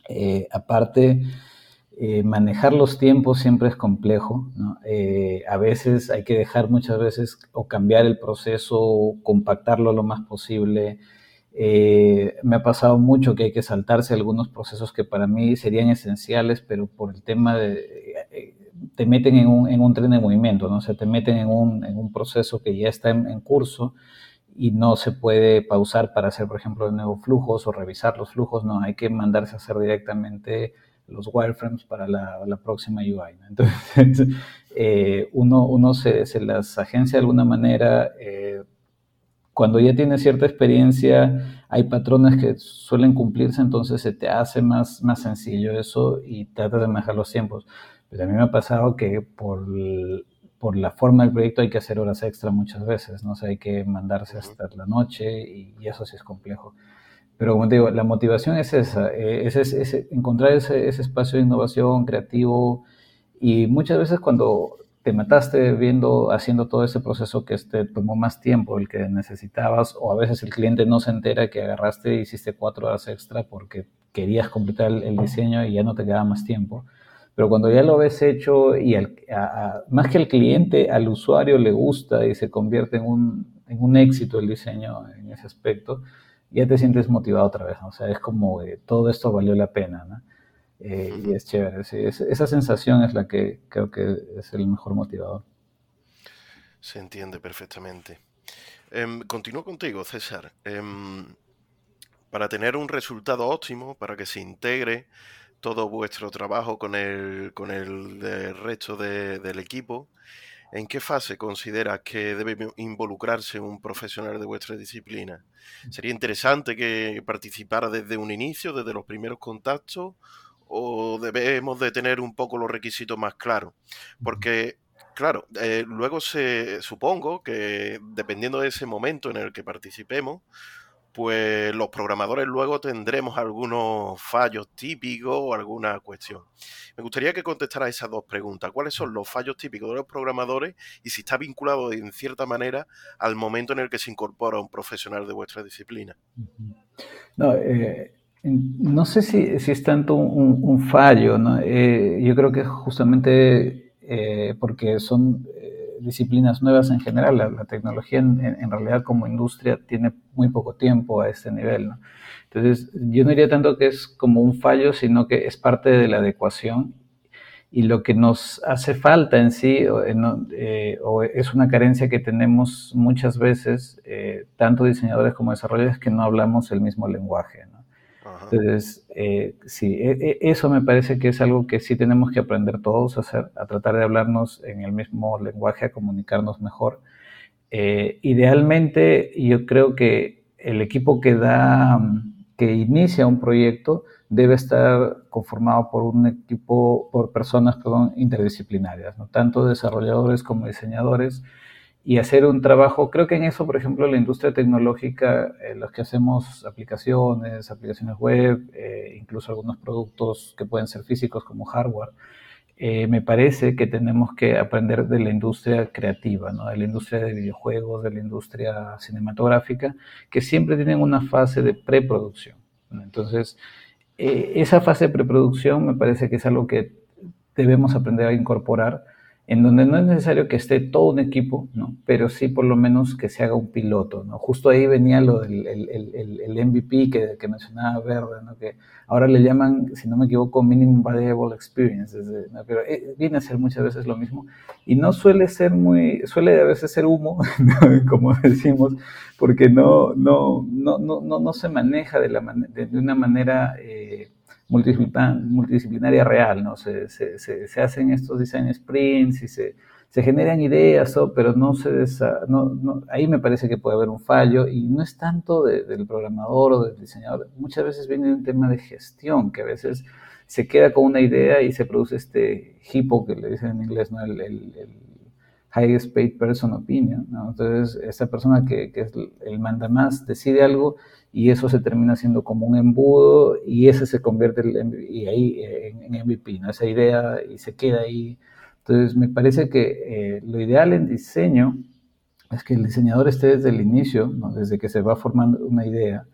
eh, aparte, eh, manejar los tiempos siempre es complejo. Eh, a veces hay que dejar muchas veces o cambiar el proceso, compactarlo lo más posible. me ha pasado mucho que hay que saltarse algunos procesos que para mí serían esenciales, pero por el tema de... te meten en un, en un, tren de movimiento, ¿no? O sea, te meten en un proceso que ya está en curso y no se puede pausar para hacer, por ejemplo, nuevos flujos o revisar los flujos, no, hay que mandarse a hacer directamente los wireframes para la, la próxima UI. Entonces, eh, uno, uno se, se, las agencia de alguna manera, eh, cuando ya tiene cierta experiencia, hay patrones que suelen cumplirse, entonces se te hace más, más sencillo eso y tratas de manejar los tiempos. Pero a mí me ha pasado que por por la forma del proyecto hay que hacer horas extra muchas veces, ¿no? O hay que mandarse hasta la noche y, eso sí es complejo. Pero como te digo, la motivación es esa, eh, es, encontrar ese, espacio de innovación creativo y muchas veces cuando te mataste viendo, haciendo todo ese proceso que te tomó más tiempo, el que necesitabas, o a veces el cliente no se entera que agarraste y hiciste cuatro horas extra porque querías completar el diseño y ya no te quedaba más tiempo pero cuando ya lo ves hecho y más que al cliente, al usuario le gusta y se convierte en un, en un éxito el diseño en ese aspecto, ya te sientes motivado otra vez, ¿no? O sea, es como todo esto valió la pena, ¿no? Eh, y es chévere, sí. esa sensación es la que creo que es el mejor motivador. Se entiende perfectamente. Em, continúo contigo, César. Em, para tener un resultado óptimo, para que se integre todo vuestro trabajo con el, con el resto del equipo, ¿en qué fase consideras que debe involucrarse un profesional de vuestra disciplina? ¿Sería interesante que participara desde un inicio, desde los primeros contactos, o debemos de tener un poco los requisitos más claros? Porque Claro, eh, luego se supongo que dependiendo de ese momento en el que participemos, pues los programadores luego tendremos algunos fallos típicos o alguna cuestión. Me gustaría que contestara esas dos preguntas. ¿Cuáles son los fallos típicos de los programadores y si está vinculado en cierta manera al momento en el que se incorpora un profesional de vuestra disciplina? No, eh, no sé si, es tanto un, fallo, eh, yo creo que justamente eh, porque son disciplinas nuevas en general. La, tecnología en, realidad como industria tiene muy poco tiempo a este nivel. Entonces, yo no diría tanto que es como un fallo, sino que es parte de la adecuación y lo que nos hace falta en sí o, eh, es una carencia que tenemos muchas veces, tanto diseñadores como desarrolladores, que no hablamos el mismo lenguaje. Entonces, eh, sí, e, e, eso me parece que es algo que sí tenemos que aprender todos a hacer, a tratar de hablarnos en el mismo lenguaje, a comunicarnos mejor. Eh, idealmente, yo creo que el equipo que da, que inicia un proyecto debe estar conformado por un equipo, por personas, perdón, interdisciplinarias, ¿no? tanto desarrolladores como diseñadores, y hacer un trabajo, creo que en eso, por ejemplo, la industria tecnológica, eh, los que hacemos aplicaciones, aplicaciones web, eh, incluso algunos productos que pueden ser físicos como hardware, eh, me parece que tenemos que aprender de la industria creativa, ¿no? de la industria de videojuegos, de la industria cinematográfica, que siempre tienen una fase de preproducción. Entonces, esa fase de preproducción me parece que es algo que debemos aprender a incorporar en donde no es necesario que esté todo un equipo, ¿no? pero sí por lo menos que se haga un piloto. ¿no? Justo ahí venía lo del el, el, MVP que, que, mencionaba Verde, ¿no? que ahora le llaman, si no me equivoco, Minimum Variable Experience, ¿no? pero eh, viene a ser muchas veces lo mismo y no suele ser muy, suele a veces ser humo, como decimos, porque no, no, no, no, no, se maneja de, la de, una manera... Eh, multidisciplinaria real, ¿no? Se, se, se, hacen estos design sprints y se, generan ideas, pero no se no, ahí me parece que puede haber un fallo y no es tanto del programador o del diseñador, muchas veces viene un tema de gestión, que a veces se queda con una idea y se produce este hipo que le dicen en inglés, ¿no? El, el, highest paid person opinion, ¿no? Entonces, esa persona que, que es el manda más decide algo y eso se termina siendo como un embudo y ese se convierte en, y ahí, en, MVP, esa idea y se queda ahí. Entonces me parece que eh, lo ideal en diseño es que el diseñador esté desde el inicio, desde que se va formando una idea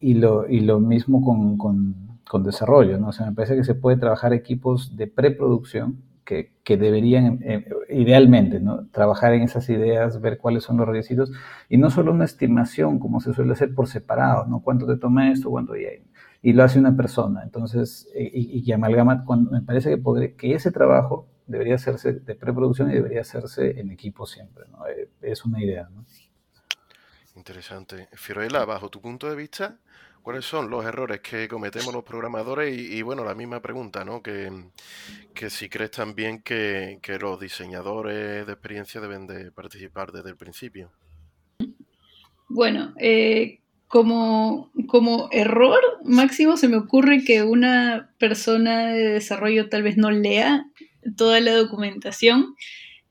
y lo, y lo mismo con, con, con desarrollo. ¿no? O sea, me parece que se puede trabajar equipos de preproducción que, deberían, eh, idealmente, ¿no? trabajar en esas ideas, ver cuáles son los requisitos, y no solo una estimación, como se suele hacer por separado, ¿no? ¿Cuánto te toma esto? ¿Cuánto y, y lo hace una persona. Entonces, y, que amalgama, me parece que, podría, que ese trabajo debería hacerse de preproducción y debería hacerse en equipo siempre, ¿no? Eh, es una idea, ¿no? Interesante. Fiorella, bajo tu punto de vista, ¿Cuáles son los errores que cometemos los programadores? Y, bueno, la misma pregunta, ¿no? Que, si crees también que, los diseñadores de experiencia deben de participar desde el principio. Bueno, eh, como, como error máximo se me ocurre que una persona de desarrollo tal vez no lea toda la documentación,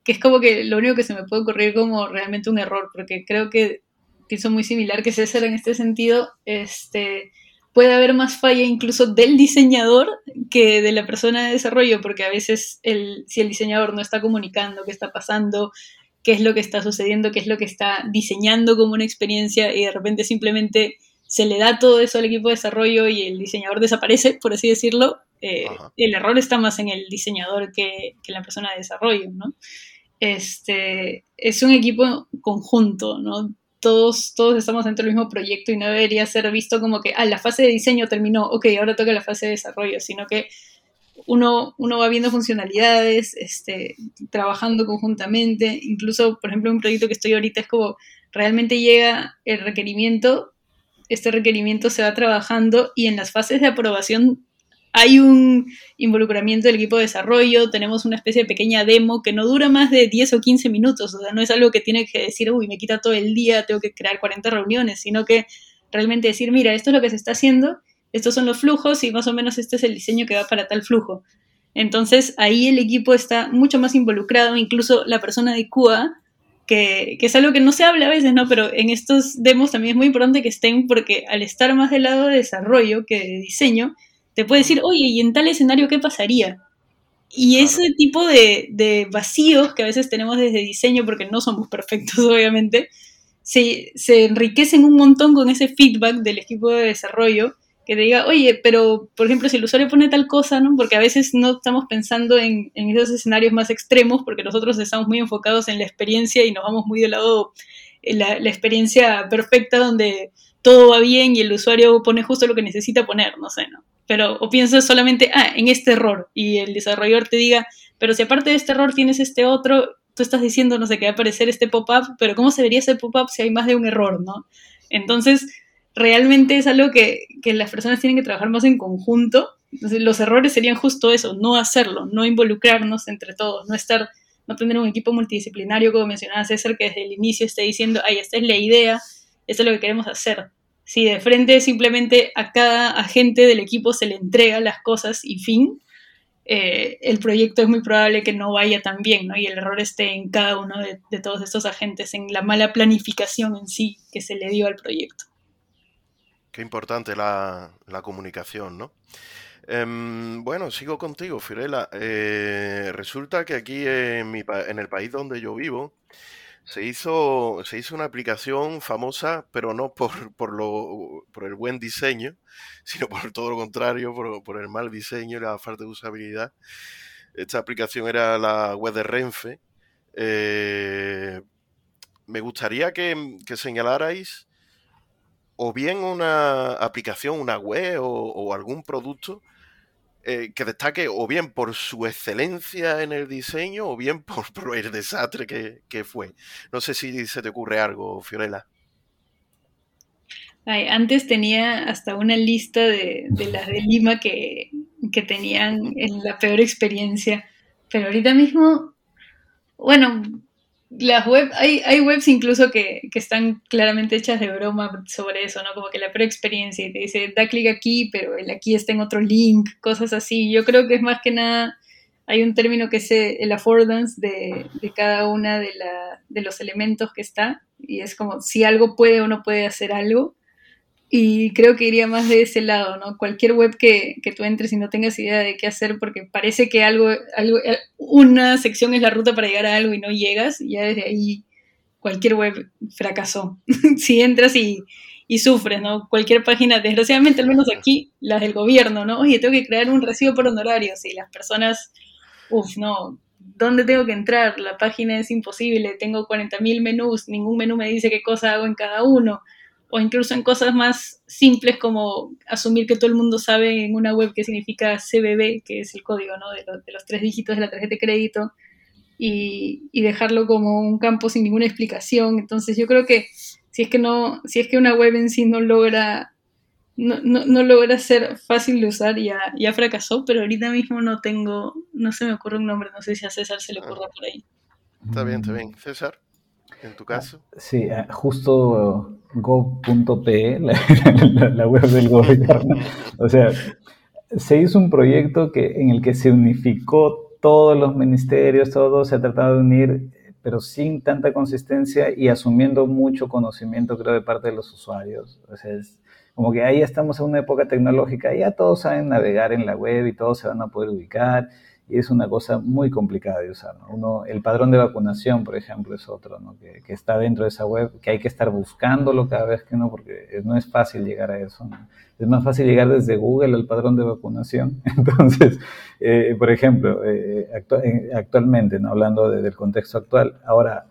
que es como que lo único que se me puede ocurrir como realmente un error, porque creo que pienso muy similar que César en este sentido, este, puede haber más falla incluso del diseñador que de la persona de desarrollo, porque a veces el, si el diseñador no está comunicando qué está pasando, qué es lo que está sucediendo, qué es lo que está diseñando como una experiencia y de repente simplemente se le da todo eso al equipo de desarrollo y el diseñador desaparece, por así decirlo, eh, el error está más en el diseñador que, que en la persona de desarrollo, ¿no? Este, es un equipo conjunto, ¿no? Todos, todos estamos dentro del mismo proyecto y no debería ser visto como que, ah, la fase de diseño terminó, ok, ahora toca la fase de desarrollo, sino que uno, uno va viendo funcionalidades, este, trabajando conjuntamente, incluso, por ejemplo, un proyecto que estoy ahorita es como, realmente llega el requerimiento, este requerimiento se va trabajando y en las fases de aprobación hay un involucramiento del equipo de desarrollo, tenemos una especie de pequeña demo que no dura más de 10 o 15 minutos, o sea, no es algo que tiene que decir, uy, me quita todo el día, tengo que crear 40 reuniones, sino que realmente decir, mira, esto es lo que se está haciendo, estos son los flujos y más o menos este es el diseño que va para tal flujo. Entonces ahí el equipo está mucho más involucrado, incluso la persona de QA, que, que, es algo que no se habla a veces, ¿no? Pero en estos demos también es muy importante que estén porque al estar más del lado de desarrollo que de diseño, te puede decir, oye, ¿y en tal escenario qué pasaría? Y ese tipo de, de, vacíos que a veces tenemos desde diseño, porque no somos perfectos, obviamente, se, se, enriquecen un montón con ese feedback del equipo de desarrollo, que te diga, oye, pero por ejemplo, si el usuario pone tal cosa, ¿no? Porque a veces no estamos pensando en, en esos escenarios más extremos, porque nosotros estamos muy enfocados en la experiencia y nos vamos muy de lado, la, la experiencia perfecta donde todo va bien y el usuario pone justo lo que necesita poner, no sé, ¿no? Pero o piensas solamente, ah, en este error, y el desarrollador te diga, pero si aparte de este error tienes este otro, tú estás diciendo, no sé, que va a aparecer este pop-up, pero ¿cómo se vería ese pop-up si hay más de un error, no? Entonces, realmente es algo que, que las personas tienen que trabajar más en conjunto. Los errores serían justo eso, no hacerlo, no involucrarnos entre todos, no estar, no tener un equipo multidisciplinario, como mencionaba César, que desde el inicio esté diciendo, ay, esta es la idea, esto es lo que queremos hacer si de frente simplemente a cada agente del equipo se le entrega las cosas y fin, eh, el proyecto es muy probable que no vaya tan bien, ¿no? Y el error esté en cada uno de, todos estos agentes, en la mala planificación en sí que se le dio al proyecto. Qué importante la, comunicación, ¿no? Em, bueno, sigo contigo, Firela. Eh, resulta que aquí en, mi, en el país donde yo vivo, se hizo, se hizo una aplicación famosa, pero no por, por, lo, por el buen diseño, sino por todo lo contrario, por, el mal diseño y la falta de usabilidad. Esta aplicación era la web de Renfe. Eh, me gustaría que, que, señalarais o bien una aplicación, una web o algún producto eh, que destaque o bien por su excelencia en el diseño o bien por, el desastre que, fue. No sé si se te ocurre algo, Fiorella. antes tenía hasta una lista de, las de Lima que, que tenían la peor experiencia, pero ahorita mismo, bueno, las web, hay, hay webs incluso que, que, están claramente hechas de broma sobre eso, ¿no? Como que la preexperiencia y te dice, da clic aquí, pero el aquí está en otro link, cosas así. Yo creo que es más que nada, hay un término que es el affordance de, de cada una de, la, de los elementos que está, y es como si algo puede o no puede hacer algo. Y creo que iría más de ese lado, ¿no? Cualquier web que, que, tú entres y no tengas idea de qué hacer porque parece que algo, algo, eh, una sección es la ruta para llegar a algo y no llegas, ya desde ahí cualquier web fracasó. si entras y, y, sufres, ¿no? Cualquier página, desgraciadamente, al menos aquí, las del gobierno, ¿no? Oye, tengo que crear un recibo por honorarios y las personas, uff, no, ¿dónde tengo que entrar? La página es imposible, tengo 40.000 menús, ningún menú me dice qué cosa hago en cada uno o incluso en cosas más simples como asumir que todo el mundo sabe en una web qué significa CBB, que es el código ¿no? de, los tres dígitos de la tarjeta de crédito, y, dejarlo como un campo sin ninguna explicación. Entonces yo creo que si es que, no, si es que una web en sí no logra, no, no, logra ser fácil de usar, ya, ya fracasó, pero ahorita mismo no tengo, no se me ocurre un nombre, no sé si a César se le ocurre por ahí. Está bien, está bien. César en tu caso? Sí, ah, justo gov.pe, la, web del gobierno. O sea, se hizo un proyecto que, en el que se unificó todos los ministerios, todo se ha tratado de unir, pero sin tanta consistencia y asumiendo mucho conocimiento, creo, de parte de los usuarios. O sea, es como que ahí estamos en una época tecnológica, ya todos saben navegar en la web y todos se van a poder ubicar y es una cosa muy complicada de usar. Uno, el padrón de vacunación, por ejemplo, es otro, ¿no? que, está dentro de esa web, que hay que estar buscándolo cada vez que no, porque no es fácil llegar a eso. Es más fácil llegar desde Google al padrón de vacunación. Entonces, eh, por ejemplo, eh, eh, actualmente, ¿no? hablando del contexto actual, ahora,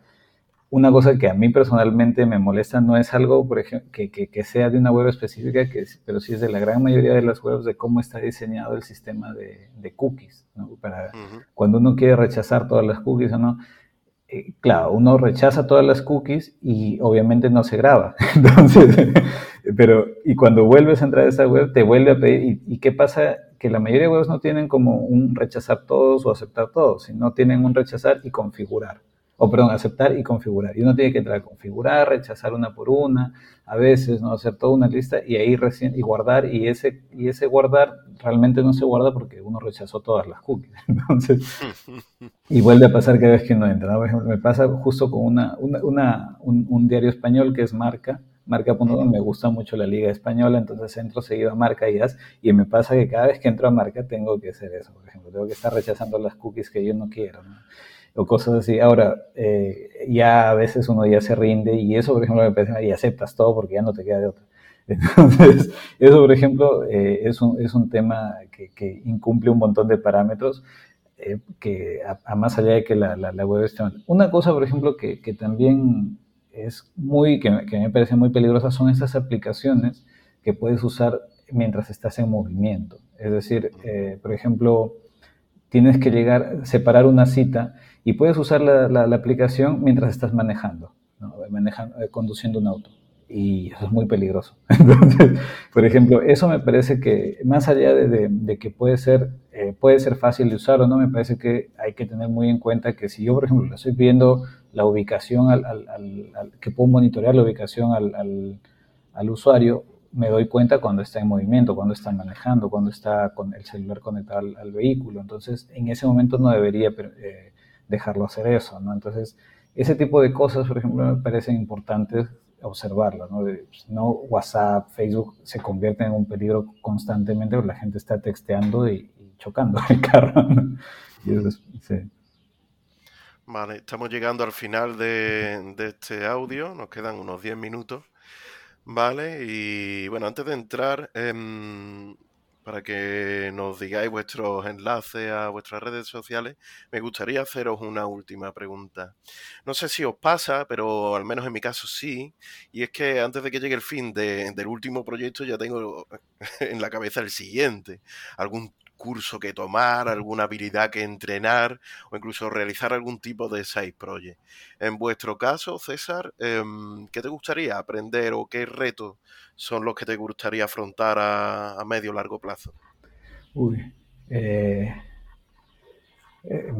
una cosa que a mí personalmente me molesta no es algo, por ejemplo, que, que, sea de una web específica, que, pero sí es de la gran mayoría de las webs de cómo está diseñado el sistema de, de cookies. ¿no? Para cuando uno quiere rechazar todas las cookies o no, eh, claro, uno rechaza todas las cookies y obviamente no se graba. Entonces, pero, y cuando vuelves a entrar a esa web, te vuelve a pedir, ¿y, qué pasa? Que la mayoría de webs no tienen como un rechazar todos o aceptar todos, sino tienen un rechazar y configurar o perdón, aceptar y configurar. Y uno tiene que entrar a configurar, rechazar una por una, a veces, ¿no? Hacer toda una lista y ahí recién, y guardar, y ese, y ese guardar realmente no se guarda porque uno rechazó todas las cookies. Entonces, y vuelve a pasar cada vez que no entra. Por ejemplo, me pasa justo con una, una, un, diario español que es Marca, Marca.com, me gusta mucho la liga española, entonces entro seguido a Marca y, y me pasa que cada vez que entro a Marca tengo que hacer eso, por ejemplo, tengo que estar rechazando las cookies que yo no quiero. ¿no? O cosas así. Ahora, eh, ya a veces uno ya se rinde y eso, por ejemplo, me parece, y aceptas todo porque ya no te queda de otra. Entonces, eso, por ejemplo, eh, es, un, es, un, tema que, que, incumple un montón de parámetros eh, que a, más allá de que la, la, web esté Una cosa, por ejemplo, que, que también es muy, que, que, me parece muy peligrosa son esas aplicaciones que puedes usar mientras estás en movimiento. Es decir, por ejemplo, tienes que llegar, separar una cita y puedes usar la, la, aplicación mientras estás manejando, manejando eh, conduciendo un auto. Y eso es muy peligroso. Entonces, por ejemplo, eso me parece que, más allá de, que puede ser, eh, puede ser fácil de usar o no, me parece que hay que tener muy en cuenta que si yo, por ejemplo, le estoy viendo la ubicación, al, al, al, que puedo monitorear la ubicación al, usuario, me doy cuenta cuando está en movimiento, cuando está manejando, cuando está con el celular conectado al, vehículo. Entonces, en ese momento no debería eh, dejarlo hacer eso, ¿no? Entonces, ese tipo de cosas, por ejemplo, me parecen importantes observarlas, ¿no? Pues, no WhatsApp, Facebook se convierten en un peligro constantemente porque la gente está texteando y, chocando el carro, ¿no? Y eso es, sí. Vale, estamos llegando al final de, de este audio, nos quedan unos 10 minutos. Vale, y bueno, antes de entrar, eh, para que nos digáis vuestros enlaces a vuestras redes sociales, me gustaría haceros una última pregunta. No sé si os pasa, pero al menos en mi caso sí, y es que antes de que llegue el fin del último proyecto ya tengo en la cabeza el siguiente, algún curso que tomar, alguna habilidad que entrenar o incluso realizar algún tipo de side project. En vuestro caso, César, em, ¿qué te gustaría aprender o qué retos son los que te gustaría afrontar a, medio o largo plazo? Uy, eh, eh,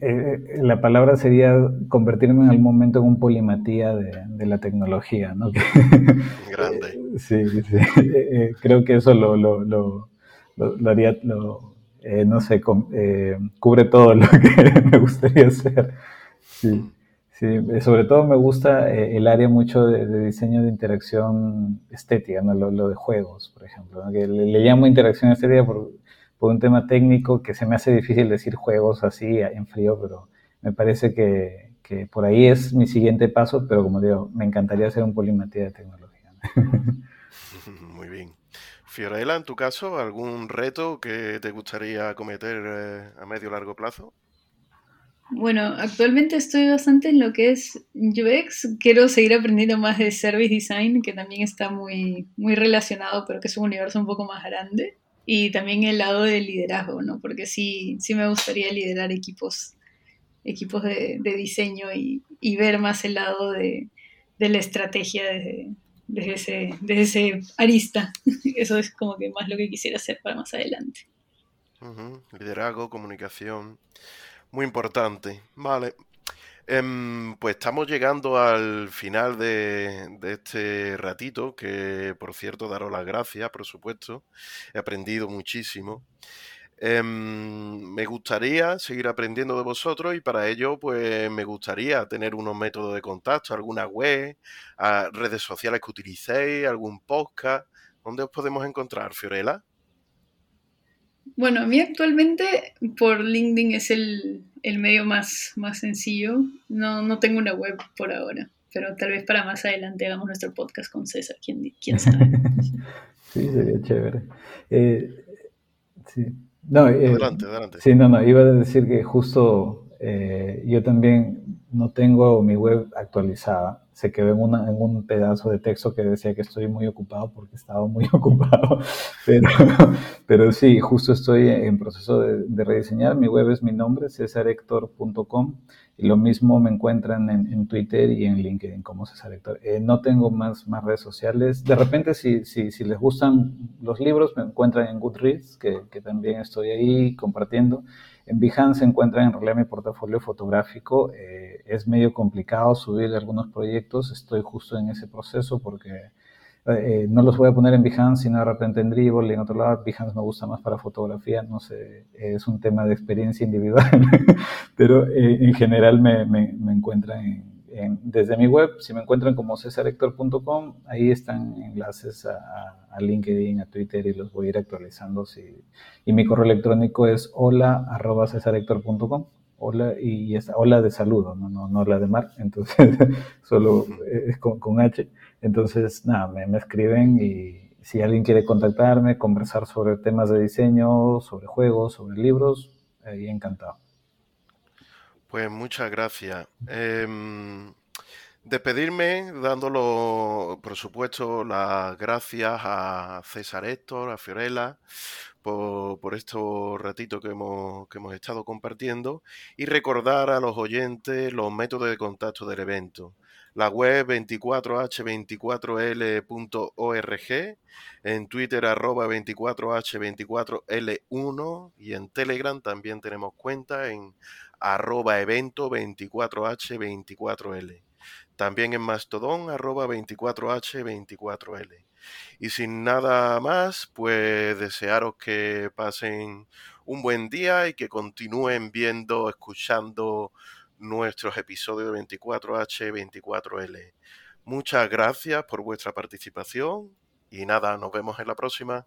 eh, la palabra sería convertirme en algún momento en un polimatía de, la tecnología, ¿no? Grande. sí, sí. creo que eso lo, lo lo, haría, eh, no sé, eh, cubre todo lo que me gustaría hacer. Sí, sí, eh, sobre todo me gusta el área mucho de, diseño de interacción estética, ¿no? lo, de juegos, por ejemplo, que le, llamo interacción estética por, por, un tema técnico que se me hace difícil decir juegos así en frío, pero me parece que, que por ahí es mi siguiente paso, pero como digo, me encantaría hacer un polimatía de tecnología. Muy bien. Fiorella, en tu caso, ¿algún reto que te gustaría cometer eh, a medio o largo plazo? Bueno, actualmente estoy bastante en lo que es UX. Quiero seguir aprendiendo más de Service Design, que también está muy, muy relacionado, pero que es un universo un poco más grande. Y también el lado del liderazgo, ¿no? Porque sí, sí me gustaría liderar equipos, equipos de, diseño y, ver más el lado de, de la estrategia desde, desde ese, desde ese arista. Eso es como que más lo que quisiera hacer para más adelante. Liderazgo, comunicación, muy importante. Vale. Em, pues estamos llegando al final de, de, este ratito, que por cierto, daros las gracias, por supuesto. He aprendido muchísimo. Em, me gustaría seguir aprendiendo de vosotros y para ello pues me gustaría tener unos métodos de contacto, alguna web, redes sociales que utilicéis, algún podcast. ¿Dónde os podemos encontrar, Fiorella? Bueno, a mí actualmente por LinkedIn es el, medio más, más sencillo. No, no tengo una web por ahora, pero tal vez para más adelante hagamos nuestro podcast con César, quién, quién sabe. sí, sería chévere. Eh, sí. No, eh, adelante, adelante. Sí, no, no, iba a decir que justo eh, yo también no tengo mi web actualizada. Se quedó en, en un pedazo de texto que decía que estoy muy ocupado porque estaba muy ocupado. Pero, pero sí, justo estoy en proceso de, rediseñar. Mi web es mi nombre, cesarector.com. Y lo mismo me encuentran en, Twitter y en LinkedIn como César. Eh, no tengo más, más redes sociales. De repente, si, si, si, les gustan los libros, me encuentran en Goodreads, que, que también estoy ahí compartiendo. En Behance encuentran en realidad mi portafolio fotográfico. Eh, es medio complicado subir algunos proyectos. Estoy justo en ese proceso porque eh, no los voy a poner en Behance, sino de repente en Dribble en otro lado. Behance me gusta más para fotografía, no sé, es un tema de experiencia individual, pero eh, en general me, me, me encuentran en, desde mi web, si me encuentran como cesarector.com, ahí están enlaces a, a, LinkedIn, a Twitter y los voy a ir actualizando. Si, y mi correo electrónico es hola arroba cesarector.com hola y esa hola de saludo, no, no, no la de mar, entonces solo es con, con H. Entonces, nada, me, escriben y si alguien quiere contactarme, conversar sobre temas de diseño, sobre juegos, sobre libros, ahí encantado. Pues muchas gracias. Em, despedirme dándolo, por supuesto, las gracias a César Héctor, a Fiorella, por, por estos ratitos que hemos, que hemos estado compartiendo y recordar a los oyentes los métodos de contacto del evento la web 24h24l.org, en Twitter arroba 24h24l1 y en Telegram también tenemos cuenta en arroba evento 24h24l. También en Mastodon arroba 24h24l. Y sin nada más, pues desearos que pasen un buen día y que continúen viendo, escuchando nuestros episodios de 24H, 24L. Muchas gracias por vuestra participación y nada, nos vemos en la próxima.